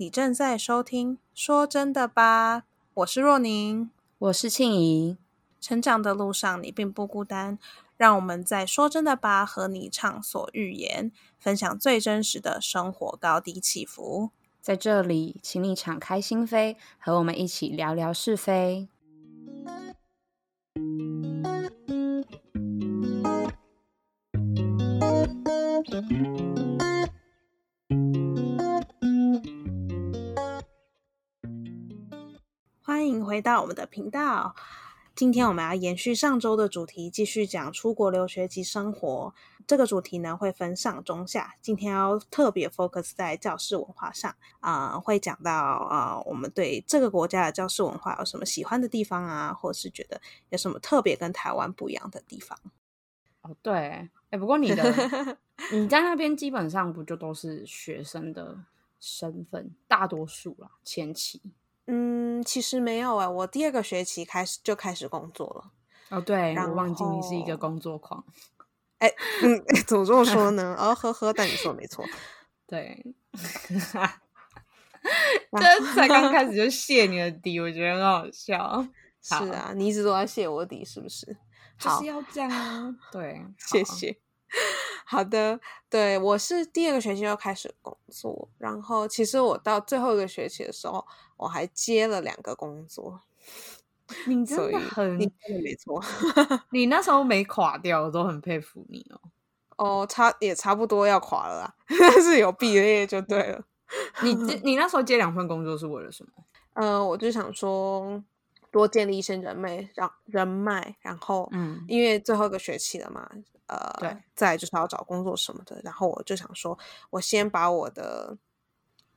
你正在收听《说真的吧》，我是若宁，我是庆怡。成长的路上，你并不孤单。让我们在《说真的吧》和你畅所欲言，分享最真实的生活高低起伏。在这里，请你敞开心扉，和我们一起聊聊是非。回到我们的频道。今天我们要延续上周的主题，继续讲出国留学及生活。这个主题呢会分上中下，今天要特别 focus 在教室文化上啊，会讲到啊，我们对这个国家的教室文化有什么喜欢的地方啊，或是觉得有什么特别跟台湾不一样的地方。哦，对，哎，不过你的你在那边基本上不就都是学生的身份，大多数啦，前期。嗯，其实没有啊，我第二个学期开始就开始工作了。哦，对，我忘记你是一个工作狂。哎，嗯，怎么这么说呢？哦，呵呵，但你说没错。对，这才刚开始就泄你的底，我觉得很好笑。是啊，你一直都在泄我底，是不是？就是要这样啊。对，谢谢。好的，对我是第二个学期就开始工作，然后其实我到最后一个学期的时候，我还接了两个工作。你真的很，你真的没错，你那时候没垮掉，我都很佩服你哦。哦，差也差不多要垮了啦，但是有毕业就对了。你你那时候接两份工作是为了什么？呃，我就想说多建立一些人脉，让人脉，然后嗯，因为最后一个学期了嘛。呃，对，再就是要找工作什么的，然后我就想说，我先把我的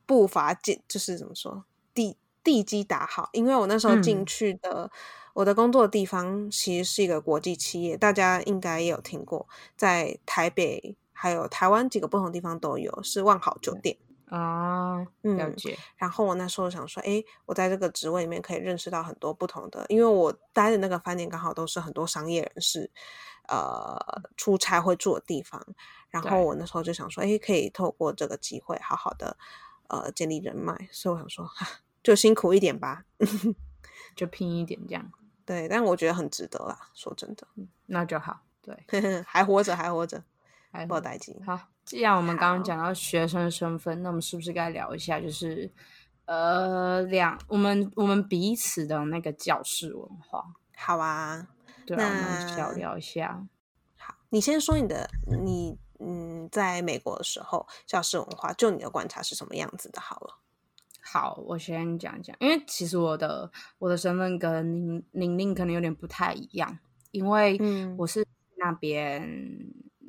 步伐进，就是怎么说地地基打好，因为我那时候进去的我的工作的地方其实是一个国际企业，大家应该也有听过，在台北还有台湾几个不同地方都有，是万豪酒店啊，了解。然后我那时候想说，哎，我在这个职位里面可以认识到很多不同的，因为我待的那个饭店刚好都是很多商业人士。呃，出差会住的地方，然后我那时候就想说，哎，可以透过这个机会，好好的呃建立人脉，所以我想说，就辛苦一点吧，就拼一点这样。对，但我觉得很值得啦，说真的，那就好。对，还活着，还活着，还不待见。好，既然我们刚刚讲到学生身份，那我们是不是该聊一下，就是呃两我们我们彼此的那个教室文化？好啊。对，我们小聊一下。好，你先说你的，你嗯，在美国的时候，教室文化，就你的观察是什么样子的？好了，好，我先讲讲，因为其实我的我的身份跟宁宁宁可能有点不太一样，因为我是那边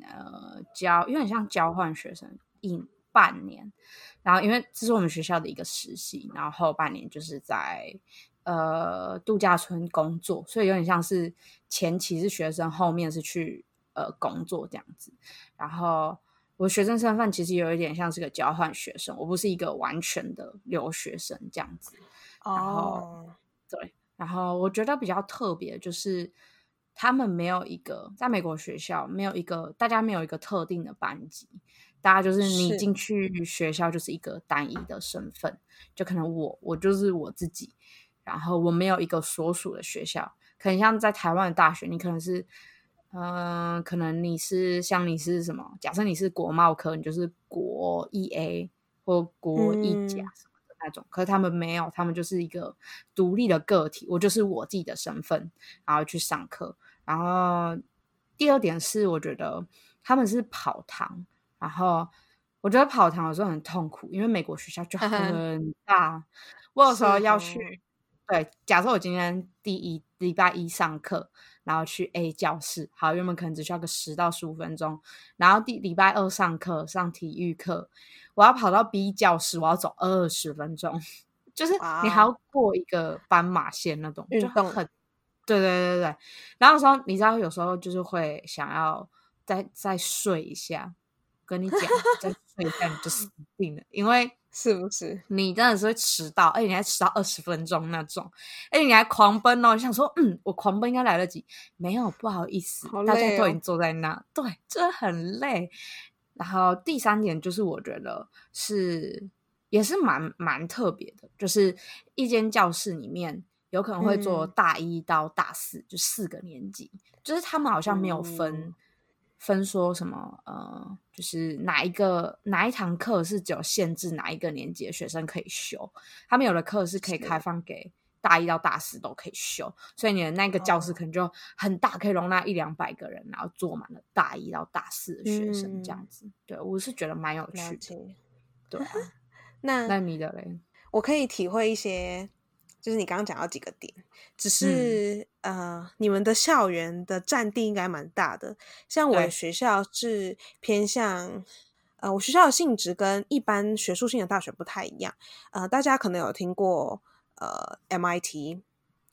呃交，有点像交换学生一半年，然后因为这是我们学校的一个实习，然后后半年就是在。呃，度假村工作，所以有点像是前期是学生，后面是去呃工作这样子。然后我学生身份其实有一点像是个交换学生，我不是一个完全的留学生这样子。哦，对。然后我觉得比较特别就是他们没有一个在美国学校没有一个大家没有一个特定的班级，大家就是你进去学校就是一个单一的身份，就可能我我就是我自己。然后我没有一个所属的学校，可能像在台湾的大学，你可能是，嗯，可能你是像你是什么？假设你是国贸科，你就是国一 A 或国一甲什么的那种。可是他们没有，他们就是一个独立的个体。我就是我自己的身份，然后去上课。然后第二点是，我觉得他们是跑堂，然后我觉得跑堂有时候很痛苦，因为美国学校就 很大，我有时候要去。对，假设我今天第一礼拜一上课，然后去 A 教室，好，原本可能只需要个十到十五分钟，然后第礼拜二上课上体育课，我要跑到 B 教室，我要走二十分钟，就是你还要过一个斑马线那种，就很，对对对对，然后说你知道有时候就是会想要再再睡一下，跟你讲再睡一下你就死定了，因为。是不是你真的是会迟到，而且你还迟到二十分钟那种，而且你还狂奔哦！想说，嗯，我狂奔应该来得及，没有，不好意思，大家都已经坐在那，对，真的很累。然后第三点就是，我觉得是也是蛮蛮特别的，就是一间教室里面有可能会做大一到大四，就四个年级，就是他们好像没有分分说什么呃，就是哪一个哪一堂课是只有限制哪一个年级的学生可以修，他们有的课是可以开放给大一到大四都可以修，所以你的那个教室可能就很大，可以容纳一两百个人，然后坐满了大一到大四的学生这样子。对我是觉得蛮有趣的，对啊。那那你的嘞？我可以体会一些，就是你刚刚讲到几个点，只是呃，你们的校园的占地应该蛮大的。像我的学校是偏向，呃，我学校的性质跟一般学术性的大学不太一样。呃，大家可能有听过呃，MIT，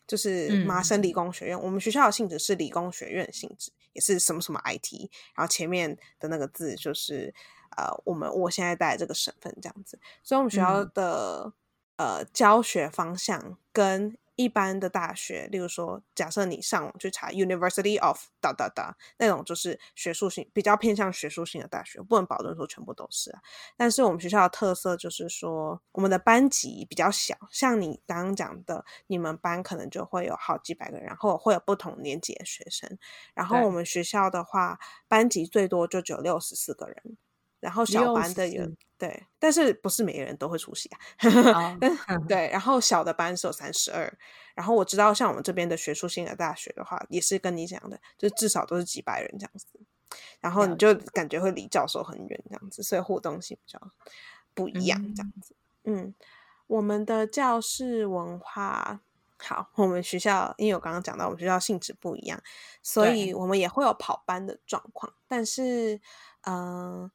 就是麻省理工学院。我们学校的性质是理工学院性质，也是什么什么 IT，然后前面的那个字就是。呃，我们我现在带这个省份这样子，所以我们学校的呃教学方向跟一般的大学，例如说，假设你上网去查 University of 哒哒哒那种，就是学术性比较偏向学术性的大学，不能保证说全部都是啊。但是我们学校的特色就是说，我们的班级比较小，像你刚刚讲的，你们班可能就会有好几百个人，然后会有不同年级的学生。然后我们学校的话，班级最多就只有六十四个人。然后小班的有对，但是不是每个人都会出席啊？对，然后小的班是有三十二。然后我知道，像我们这边的学术性的大学的话，也是跟你讲的，就至少都是几百人这样子。然后你就感觉会离教授很远这样子，所以互动性比较不一样这样子。嗯，我们的教室文化好，我们学校因为我刚刚讲到我们学校性质不一样，所以我们也会有跑班的状况，但是嗯。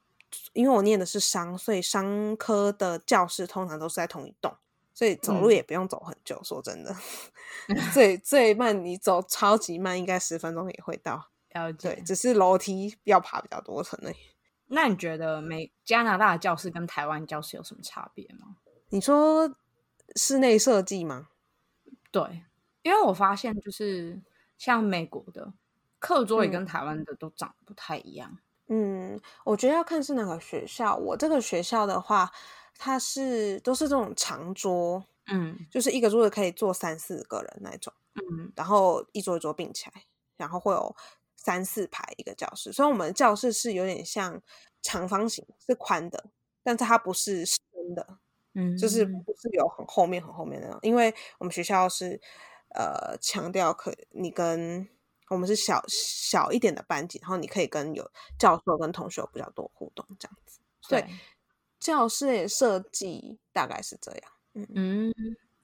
因为我念的是商，所以商科的教室通常都是在同一栋，所以走路也不用走很久。说真的，最最慢你走超级慢，应该十分钟也会到。对，只是楼梯要爬比较多层而已。那你觉得美加拿大的教室跟台湾教室有什么差别吗？你说室内设计吗？对，因为我发现就是像美国的课桌也跟台湾的都长得不太一样。嗯，我觉得要看是哪个学校。我这个学校的话，它是都是这种长桌，嗯，就是一个桌子可以坐三四个人那种，嗯，然后一桌一桌并起来，然后会有三四排一个教室。所以我们教室是有点像长方形，是宽的，但是它不是深的，嗯，就是不是有很后面很后面那种。因为我们学校是呃强调可你跟我们是小小一点的班级，然后你可以跟有教授跟同学比较多互动这样子。对，教室设计大概是这样。嗯嗯，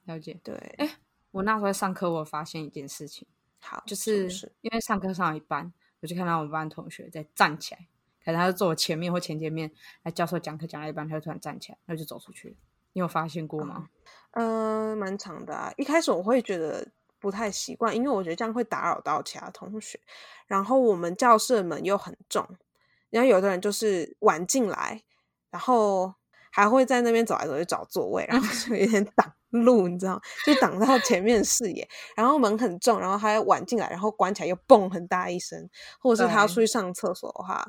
了解。对，哎，我那时候上课，我发现一件事情，好，就是因为上课上一半，我就看到我们班同学在站起来，可能他是坐我前面或前前面，那教授讲课讲到一半，他就突然站起来，然后就走出去。你有发现过吗？嗯，蛮长的。啊。一开始我会觉得。不太习惯，因为我觉得这样会打扰到其他同学。然后我们教室门又很重，然后有的人就是晚进来，然后还会在那边走来走去找座位，然后就有点挡路，你知道，就挡到前面视野。然后门很重，然后他晚进来，然后关起来又嘣很大一声，或者是他要出去上厕所的话，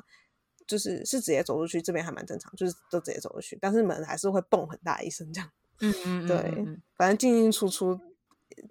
就是是直接走出去，这边还蛮正常，就是都直接走出去，但是门还是会蹦很大一声这样。嗯嗯，对，反正进进出出。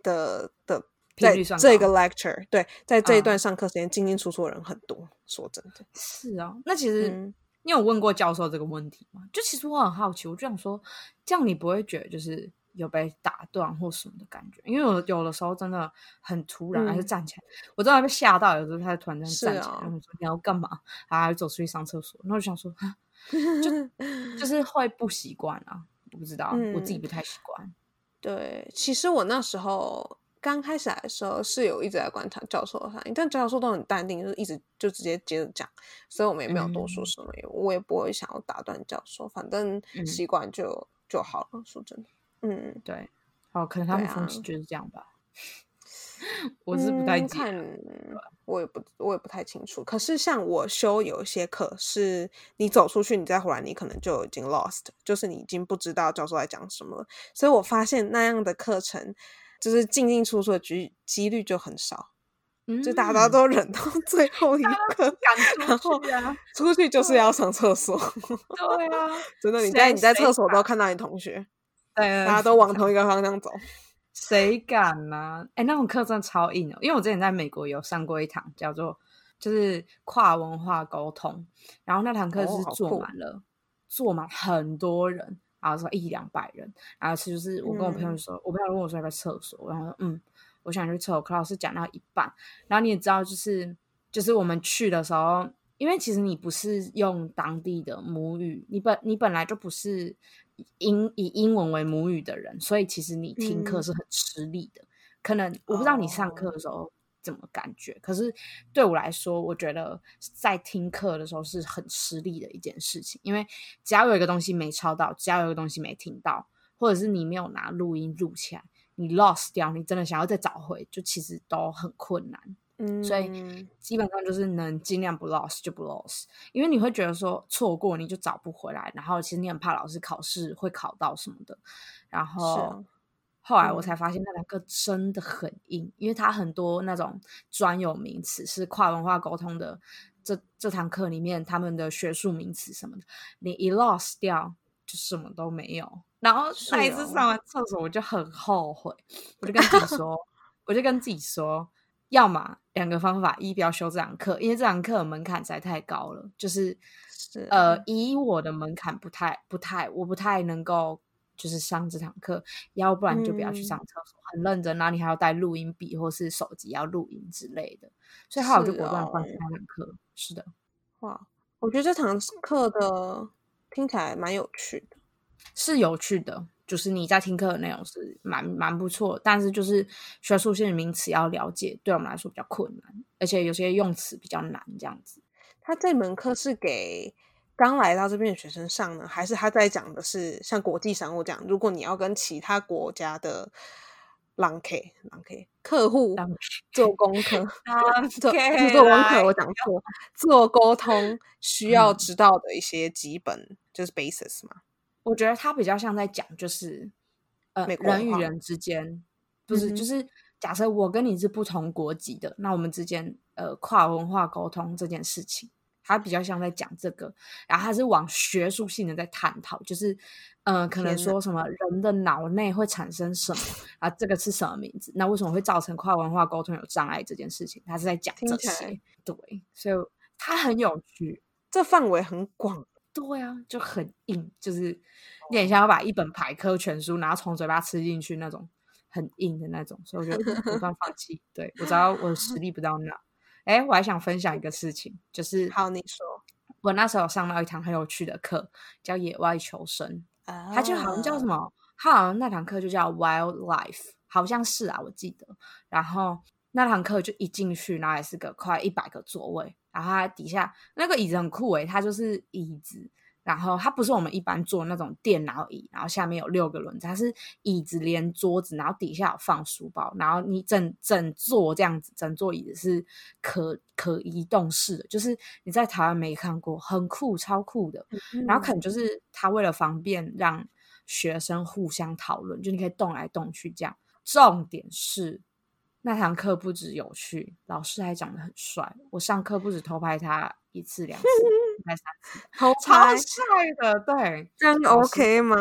的的在这个 lecture 对，在这一段上课时间进进出出的人很多，说真的是啊。那其实你有问过教授这个问题吗？就其实我很好奇，我就想说，这样你不会觉得就是有被打断或什么的感觉？因为有有的时候真的很突然，还是站起来，我真的被吓到。有时候他突然站起来，然后说你要干嘛？啊，走出去上厕所。然后就想说，就就是会不习惯啊，我不知道，我自己不太习惯。对，其实我那时候刚开始来的时候是有一直在观察教授的反应，但教授都很淡定，就是一直就直接接着讲，所以我们也没有多说什么，我也不会想要打断教授，反正习惯就就好了。说真的，嗯，对，哦，可能他们风气就是这样吧。我是不太看，我也不我也不太清楚。可是像我修有一些课，是你走出去，你再回来，你可能就已经 lost，就是你已经不知道教授在讲什么了。所以我发现那样的课程，就是进进出出的几几率就很少。就大家都忍到 最后一刻，然后出去就是要上厕所。对啊，真的，你在你在厕所都看到你同学，对，大家都往同一个方向走，谁敢呢？哎，那种课真的超硬哦。因为我之前在美国有上过一堂叫做就是跨文化沟通，然后那堂课是坐满了，坐满很多人，然后说一两百人，然后是就是我跟我朋友说，我朋友问我说要不要厕所，然后说嗯。我想去厕所，可老师讲到一半，然后你也知道，就是就是我们去的时候，因为其实你不是用当地的母语，你本你本来就不是英以英文为母语的人，所以其实你听课是很吃力的。可能我不知道你上课的时候怎么感觉，可是对我来说，我觉得在听课的时候是很吃力的一件事情，因为只要有一个东西没抄到，只要有一个东西没听到，或者是你没有拿录音录起来。你 lost 掉，你真的想要再找回，就其实都很困难。嗯，所以基本上就是能尽量不 lost 就不 lost，因为你会觉得说错过你就找不回来，然后其实你很怕老师考试会考到什么的。然后后来我才发现那两个真的很硬，因为它很多那种专有名词是跨文化沟通的，这这堂课里面他们的学术名词什么的，你一 lost 掉就什么都没有。然后那一次上完厕所，我就很后悔，我就跟自己说，我就跟自己说，要么两个方法，一不要修这堂课，因为这堂课门槛实在太高了，就是呃，以我的门槛不太不太，我不太能够就是上这堂课，要不然就不要去上厕所，很认真，然后你还要带录音笔或是手机要录音之类的，所以后来我就果断放弃那堂课。是的，哇，我觉得这堂课的听起来蛮有趣的。是有趣的，就是你在听课的内容是蛮蛮不错，但是就是学术性的名词要了解，对我们来说比较困难，而且有些用词比较难。这样子，他这门课是给刚来到这边的学生上呢，还是他在讲的是像国际商务这样？如果你要跟其他国家的狼 K 狼 K 客户做功课，做做功课，我讲错，做沟通需要知道的一些基本就是 basis 嘛。我觉得他比较像在讲，就是呃，人与人之间，不是，就是假设我跟你是不同国籍的，那我们之间呃跨文化沟通这件事情，他比较像在讲这个，然后他是往学术性的在探讨，就是呃，可能说什么人的脑内会产生什么啊，这个是什么名字？那为什么会造成跨文化沟通有障碍这件事情？他是在讲这些，对，所以他很有趣，这范围很广。对啊，就很硬，就是有点像要把一本百科全书然后从嘴巴吃进去那种很硬的那种，所以我就不断放弃。对我知道我的实力不到那。哎，我还想分享一个事情，就是好，你说，我那时候上到一堂很有趣的课，叫野外求生，它就好像叫什么，它好像那堂课就叫 Wildlife，好像是啊，我记得。然后那堂课就一进去，然后也是个快一百个座位。然后它底下那个椅子很酷诶，它就是椅子，然后它不是我们一般坐那种电脑椅，然后下面有六个轮子，它是椅子连桌子，然后底下有放书包，然后你整整座这样子，整座椅子是可可移动式的，就是你在台湾没看过，很酷，超酷的。然后可能就是它为了方便让学生互相讨论，就你可以动来动去这样。重点是。那堂课不止有趣，老师还长得很帅。我上课不止偷拍他一次两次，拍三次，超帅的。对，这样 OK 吗？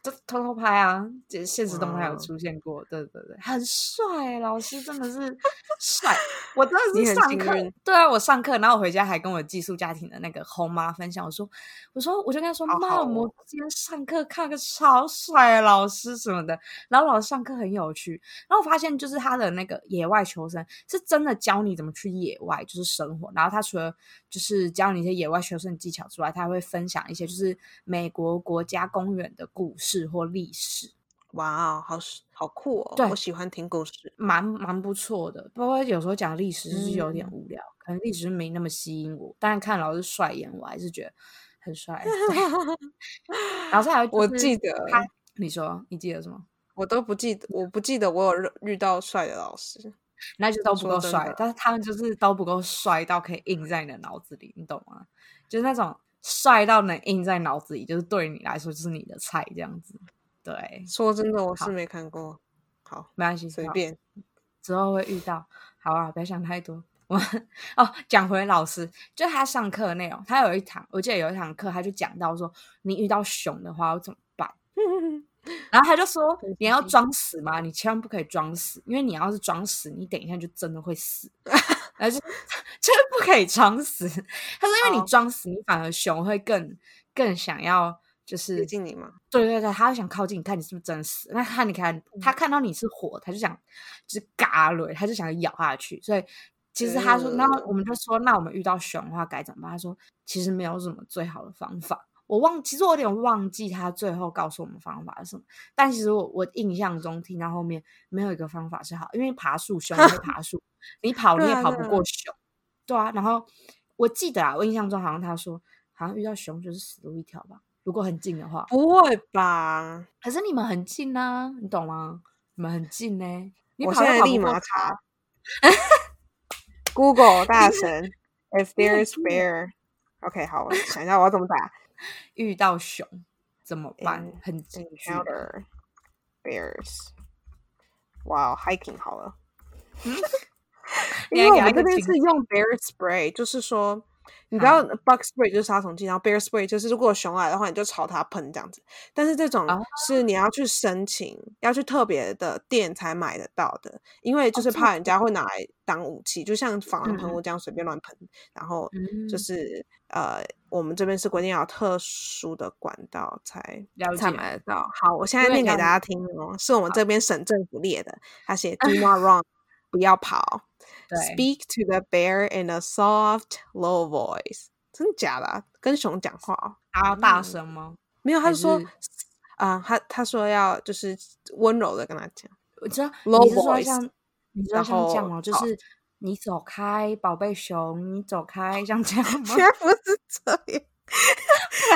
就偷偷拍啊，这现实动态有出现过，对对对，很帅，老师真的是帅，我真的是上课，对啊，我上课，然后我回家还跟我寄宿家庭的那个后妈分享，我说，我说，我就跟她说，妈，我今天上课看个超帅的老师什么的，然后老师上课很有趣，然后我发现就是他的那个野外求生是真的教你怎么去野外就是生活，然后他除了就是教你一些野外求生技巧之外，他还会分享一些就是美国国家公园的故事。史或历史，哇哦，好好酷哦！对我喜欢听故事，蛮蛮不错的。不过有时候讲历史就是有点无聊，可能历史没那么吸引我。但是看老师帅颜，我还是觉得很帅。老师还 我记得，你说你记得什么？我都不记得，我不记得我有遇到帅的老师，那就都不够帅。但是他们就是都不够帅到可以印在你的脑子里，你懂吗？就是那种。帅到能印在脑子里，就是对你来说就是你的菜这样子。对，说真的，我是没看过。好，没关系，随便，之后会遇到。好啊，不要想太多。我哦，讲回老师，就他上课的内容，他有一堂，我记得有一堂课，他就讲到说，你遇到熊的话要怎么办？然后他就说，你要装死吗？你千万不可以装死，因为你要是装死，你等一下就真的会死。而是就是不可以装死。他说，因为你装死，你反而熊会更更想要。就是接近你吗？对对对，他想靠近你看你是不是真死。那他你看他看到你是火，他就想就是嘎了，他就想咬下去。所以其实他说，那我们就说，那我们遇到熊的话该怎么办？他说其实没有什么最好的方法。我忘，其实我有点忘记他最后告诉我们方法是什么。但其实我我印象中听到后面没有一个方法是好，因为爬树熊会爬树，你跑你也跑不过熊。对啊，然后我记得啊，我印象中好像他说，好像遇到熊就是死路一条吧。如果很近的话，不会吧？可是你们很近呢，你懂吗？你们很近呢。我现在立马查。Google 大神，If there's bear。OK，好，我想一下我要怎么打。遇到熊怎么办？很近。Encounter bears。哇，hiking 好了。因为我们这边是用 bear spray，就是说。你知道 bug spray 就是杀虫剂，然后 bear spray 就是如果熊来的话，你就朝它喷这样子。但是这种是你要去申请，要去特别的店才买得到的，因为就是怕人家会拿来当武器，就像防狼喷雾这样随便乱喷。然后就是呃，我们这边是规定要特殊的管道才才买得到。好，我现在念给大家听哦，是我们这边省政府列的，他写 do not run，不要跑。Speak to the bear in a soft, low voice。真的假的？跟熊讲话啊？大声吗？没有，他是说啊，他他说要就是温柔的跟他讲。我知道你是说像你知道像这样哦，就是你走开，宝贝熊，你走开，像这样吗？应该不是这样，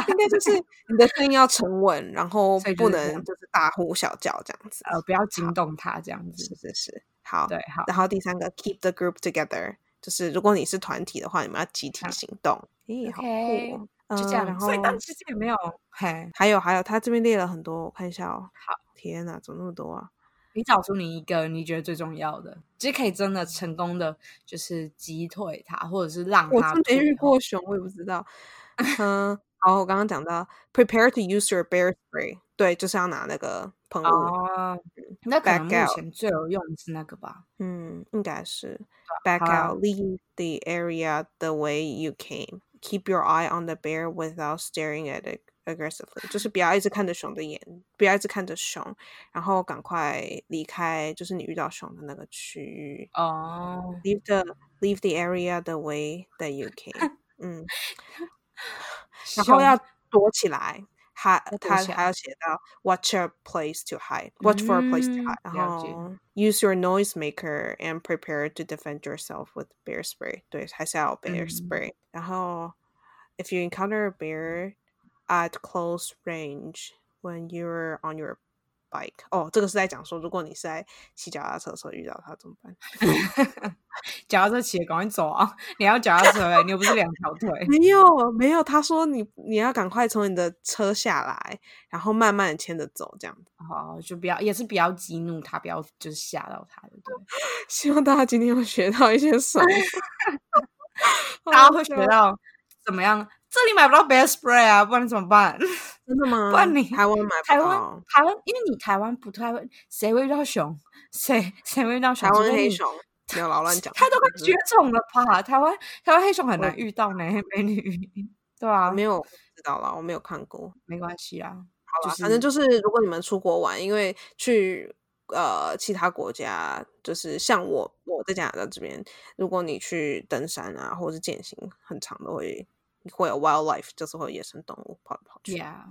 应该就是你的声音要沉稳，然后不能就是大呼小叫这样子，呃，不要惊动他这样子。是是是。好，对，好。然后第三个，keep the group together，就是如果你是团体的话，你们要集体行动。咦，好酷，就这样。然后，所以但其实也没有，嘿，还有还有，他这边列了很多，我看一下哦。好，天哪，怎么那么多啊？你找出你一个你觉得最重要的，其实可以真的成功的，就是击退他，或者是让他。我真没遇过熊，我也不知道。嗯，好，我刚刚讲到，prepare to use your bear spray，对，就是要拿那个。哦，那可能目前最有用的是那个吧？嗯，应该是 back out, leave the area the way you came, keep your eye on the bear without staring at it aggressively，就是不要一直看着熊的眼，不要一直看着熊，然后赶快离开，就是你遇到熊的那个区域。哦，leave the leave the area the way that you came，嗯，然后要躲起来。 他他还要写到 watch a place to hide, watch for a place to hide，然后 use your noise maker and prepare to defend yourself with bear spray。对，还是要 bear spray。然后 if you encounter a bear at close range when you're on your bike，哦，这个是在讲说，如果你是在骑脚踏车的时候遇到他怎么办？脚踏车骑，赶快走啊！你要脚踏车，你又不是两条腿。没有，没有。他说你你要赶快从你的车下来，然后慢慢的牵着走，这样子。好，就不要，也是不要激怒他，不要就是吓到他，对。希望大家今天会学到一些什么，大家会学到怎么样。这里买不到 bear spray 啊，不然你怎么办？真的吗？不然你台湾买台湾台湾，因为你台湾不太会，谁会遇到熊？谁谁会遇到熊？台湾黑熊，不要老乱讲。它都快绝种了吧？台湾台湾黑熊很难遇到呢，美女。对啊，没有知道了，我没有看过，没关系啊。好了，反正就是如果你们出国玩，因为去呃其他国家，就是像我我在加拿大这边，如果你去登山啊，或者是健行，很长都会。会有 wildlife，就是会有野生动物跑来跑去。Yeah，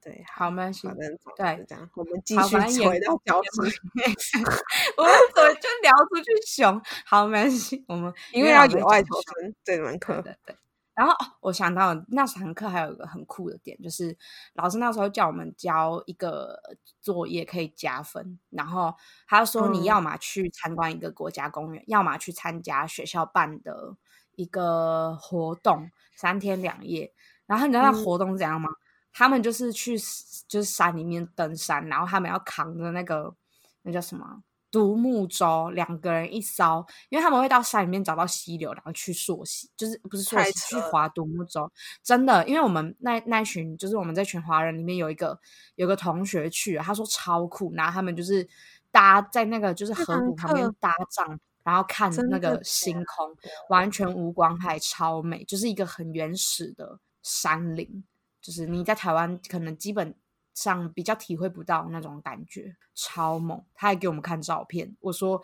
对，好，没关系。反正对，这样，我们继续回到。我们怎么就聊出去熊？好，没关系。我们 因为要野外求生这门课。对对。然后我想到那堂课还有一个很酷的点，就是老师那时候叫我们交一个作业可以加分。然后他说你要么去参观一个国家公园，要么去参加学校办的一个活动。三天两夜，然后你知道那活动怎样吗？他们就是去就是山里面登山，然后他们要扛着那个那叫什么独木舟，两个人一艘，因为他们会到山里面找到溪流，然后去溯溪，就是不是溯溪去划独木舟。真的，因为我们那那群就是我们这群华人里面有一个有个同学去，他说超酷，然后他们就是搭在那个就是河谷旁边搭帐，然后看那个星空，完全无光害，超美，就是一个很原始的山林，就是你在台湾可能基本。上比较体会不到那种感觉，超猛！他还给我们看照片，我说：“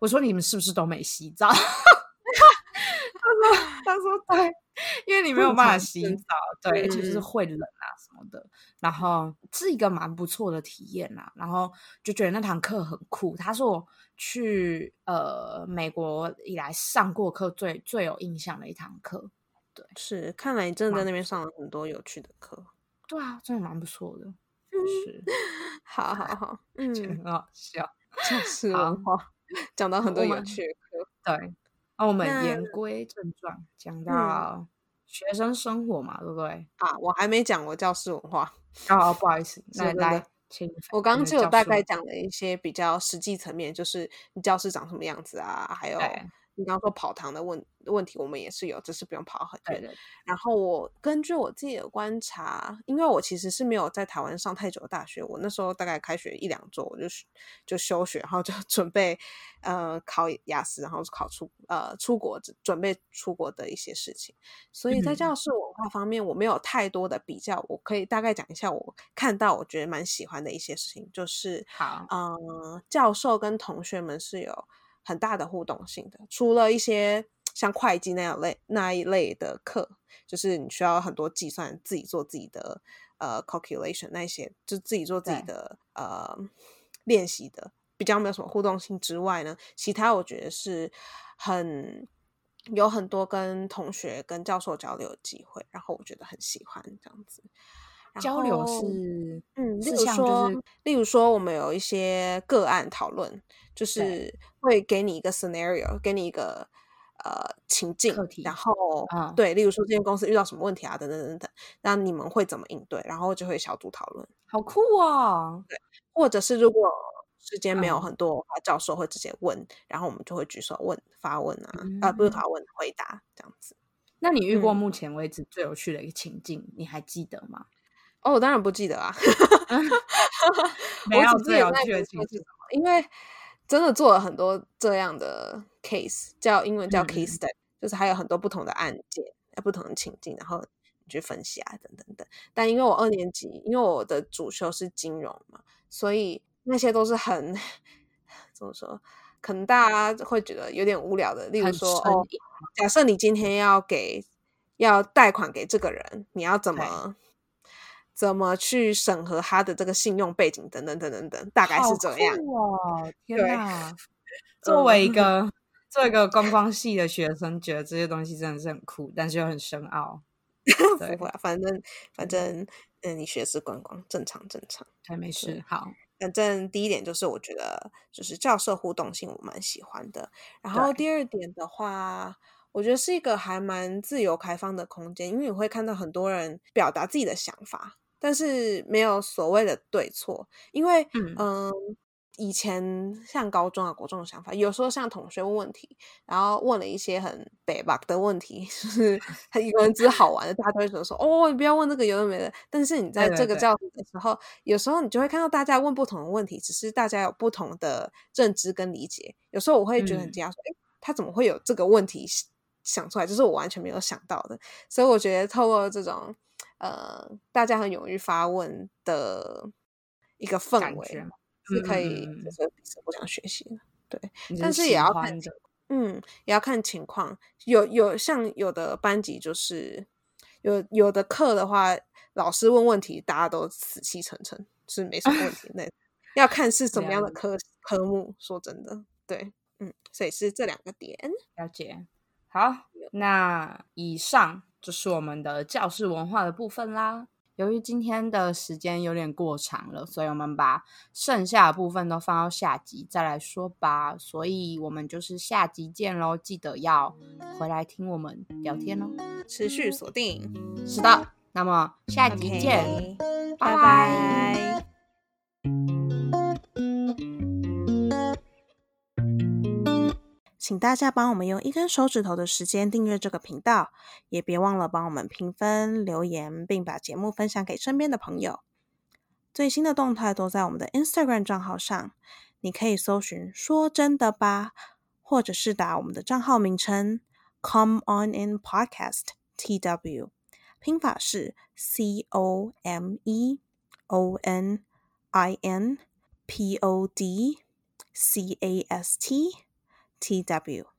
我说你们是不是都没洗澡？” 他说：“他说对，因为你没有办法洗澡，对，就是会冷啊什么的。然后是一个蛮不错的体验啦，然后就觉得那堂课很酷。他是我去呃美国以来上过课最最有印象的一堂课。对，是看来你真的在那边上了很多有趣的课。”对啊，真的蛮不错的，是，好 好好，嗯，很好笑，教室文化，讲到很多有趣的课，对，那我们言归正传，讲到学生生活嘛，对不对？啊，我还没讲过教室文化，哦，不好意思，来来，请，我刚刚只有大概讲了一些比较实际层面，就是你教室长什么样子啊，还有。你刚刚说跑堂的问问题，我们也是有，只是不用跑很远。然后我根据我自己的观察，因为我其实是没有在台湾上太久的大学，我那时候大概开学一两周，我就就休学，然后就 准备呃考雅思，然后考出呃出国准备出国的一些事情。所以在教室文化方面，我没有太多的比较，我可以大概讲一下我看到我觉得蛮喜欢的一些事情，就是好，嗯，教授跟同学们是有。很大的互动性的，除了一些像会计那样类那一类的课，就是你需要很多计算，自己做自己的呃 calculation 那些，就自己做自己的呃练习的，比较没有什么互动性之外呢，其他我觉得是很有很多跟同学跟教授交流的机会，然后我觉得很喜欢这样子。交流是嗯，例如说，例如说我们有一些个案讨论。就是会给你一个 scenario，给你一个呃情境，然后对，例如说这间公司遇到什么问题啊，等等等等，那你们会怎么应对？然后就会小组讨论，好酷哦！对，或者是如果时间没有很多的话，教授会直接问，然后我们就会举手问发问啊，啊不是发问回答这样子。那你遇过目前为止最有趣的一个情境，你还记得吗？哦，我当然不记得啊，没有最有趣的情境，因为。真的做了很多这样的 case，叫英文叫 case study，就是还有很多不同的案件、不同的情境，然后你去分析啊，等等等。但因为我二年级，因为我的主修是金融嘛，所以那些都是很 怎么说？可能大家会觉得有点无聊的。例如说，哦，假设你今天要给要贷款给这个人，你要怎么？怎么去审核他的这个信用背景等等等等等，大概是这样。哇，天哪！作为一个作为一个观光系的学生，觉得这些东西真的是很酷，但是又很深奥。不会，反正反正，嗯，你学是观光，正常正常。还，没事。好，反正第一点就是，我觉得就是教授互动性，我蛮喜欢的。然后第二点的话，我觉得是一个还蛮自由开放的空间，因为你会看到很多人表达自己的想法。但是没有所谓的对错，因为嗯，以前像高中啊、国中的想法，有时候像同学问问题，然后问了一些很北 bug 的问题，就是 他有人只是好玩的，大家都会觉得说哦，你不要问这个有的没的。但是你在这个教室的时候，有时候你就会看到大家问不同的问题，只是大家有不同的认知跟理解。有时候我会觉得很惊讶，说哎，他怎么会有这个问题想出来？就是我完全没有想到的。所以我觉得透过这种。呃，大家很勇于发问的一个氛围，是可以就是彼此互相学习的，对。但是也要看，嗯，也要看情况。有有像有的班级就是有有的课的话，老师问问题，大家都死气沉沉，是没什么问题。那要看是什么样的科科目。说真的，对，嗯，所以是这两个点。了解。好，那以上。就是我们的教室文化的部分啦。由于今天的时间有点过长了，所以我们把剩下的部分都放到下集再来说吧。所以我们就是下集见喽！记得要回来听我们聊天哦，持续锁定。是的，那么下集见，拜拜。请大家帮我们用一根手指头的时间订阅这个频道，也别忘了帮我们评分、留言，并把节目分享给身边的朋友。最新的动态都在我们的 Instagram 账号上，你可以搜寻“说真的吧”，或者是打我们的账号名称 “Come On In Podcast T W”，拼法是 C O M E O N I N P O D C A S T。TW